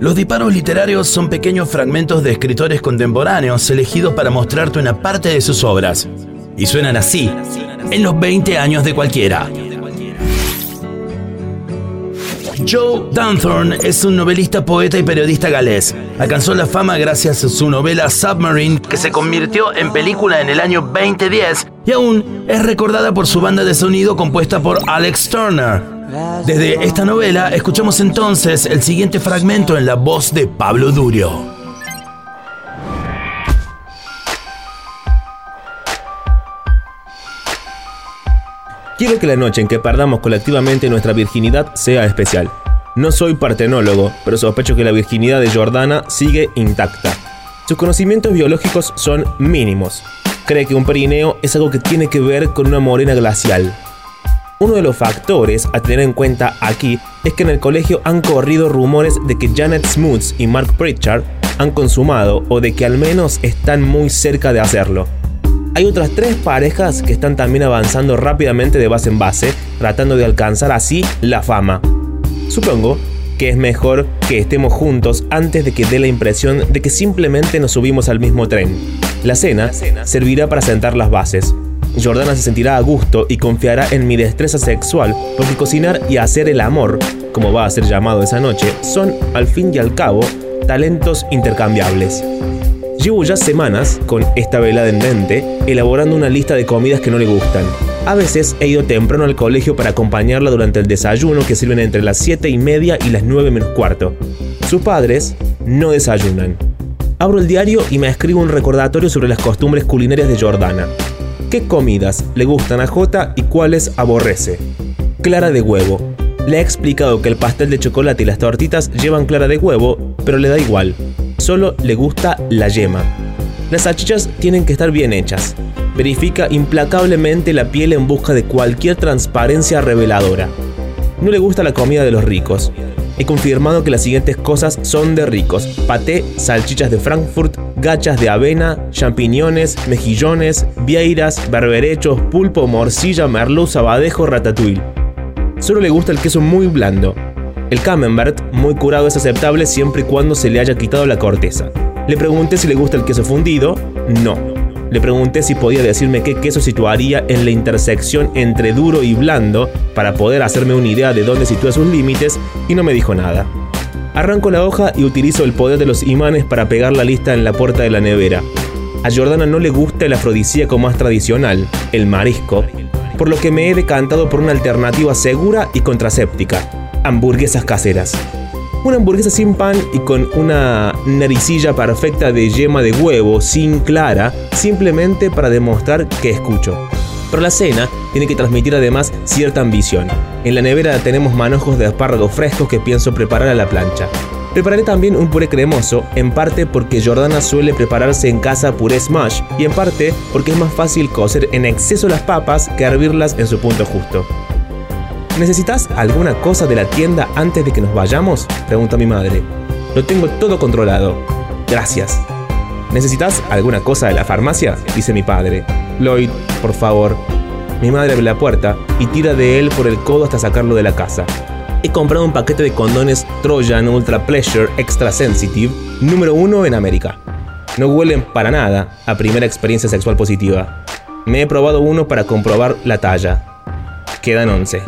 Los disparos literarios son pequeños fragmentos de escritores contemporáneos elegidos para mostrarte una parte de sus obras. Y suenan así, en los 20 años de cualquiera. Joe Dunthorne es un novelista, poeta y periodista galés. Alcanzó la fama gracias a su novela Submarine, que se convirtió en película en el año 2010 y aún es recordada por su banda de sonido compuesta por Alex Turner. Desde esta novela escuchamos entonces el siguiente fragmento en la voz de Pablo Durio. Quiero que la noche en que perdamos colectivamente nuestra virginidad sea especial. No soy partenólogo, pero sospecho que la virginidad de Jordana sigue intacta. Sus conocimientos biológicos son mínimos. Cree que un perineo es algo que tiene que ver con una morena glacial. Uno de los factores a tener en cuenta aquí es que en el colegio han corrido rumores de que Janet Smuts y Mark Pritchard han consumado o de que al menos están muy cerca de hacerlo. Hay otras tres parejas que están también avanzando rápidamente de base en base, tratando de alcanzar así la fama. Supongo que es mejor que estemos juntos antes de que dé la impresión de que simplemente nos subimos al mismo tren. La cena servirá para sentar las bases. Jordana se sentirá a gusto y confiará en mi destreza sexual porque cocinar y hacer el amor, como va a ser llamado esa noche, son, al fin y al cabo, talentos intercambiables. Llevo ya semanas, con esta velada en mente, elaborando una lista de comidas que no le gustan. A veces he ido temprano al colegio para acompañarla durante el desayuno que sirven entre las 7 y media y las 9 menos cuarto. Sus padres no desayunan. Abro el diario y me escribo un recordatorio sobre las costumbres culinarias de Jordana. ¿Qué comidas le gustan a J y cuáles aborrece? Clara de huevo. Le he explicado que el pastel de chocolate y las tortitas llevan clara de huevo, pero le da igual solo le gusta la yema. Las salchichas tienen que estar bien hechas. Verifica implacablemente la piel en busca de cualquier transparencia reveladora. No le gusta la comida de los ricos. He confirmado que las siguientes cosas son de ricos. Paté, salchichas de Frankfurt, gachas de avena, champiñones, mejillones, vieiras, berberechos, pulpo, morcilla, merluza, abadejo, ratatouille. Solo le gusta el queso muy blando. El camembert, muy curado, es aceptable siempre y cuando se le haya quitado la corteza. Le pregunté si le gusta el queso fundido. No. Le pregunté si podía decirme qué queso situaría en la intersección entre duro y blando para poder hacerme una idea de dónde sitúa sus límites y no me dijo nada. Arranco la hoja y utilizo el poder de los imanes para pegar la lista en la puerta de la nevera. A Jordana no le gusta el afrodisíaco más tradicional, el marisco, por lo que me he decantado por una alternativa segura y contraséptica, hamburguesas caseras. Una hamburguesa sin pan y con una naricilla perfecta de yema de huevo, sin clara, simplemente para demostrar que escucho. Pero la cena tiene que transmitir además cierta ambición. En la nevera tenemos manojos de espárragos frescos que pienso preparar a la plancha. Prepararé también un puré cremoso, en parte porque Jordana suele prepararse en casa puré smash y en parte porque es más fácil cocer en exceso las papas que hervirlas en su punto justo. ¿Necesitas alguna cosa de la tienda antes de que nos vayamos? Pregunta mi madre. Lo tengo todo controlado. Gracias. ¿Necesitas alguna cosa de la farmacia? Dice mi padre. Lloyd, por favor. Mi madre abre la puerta y tira de él por el codo hasta sacarlo de la casa. He comprado un paquete de condones Trojan Ultra Pleasure Extra Sensitive, número uno en América. No huelen para nada a primera experiencia sexual positiva. Me he probado uno para comprobar la talla. Quedan 11.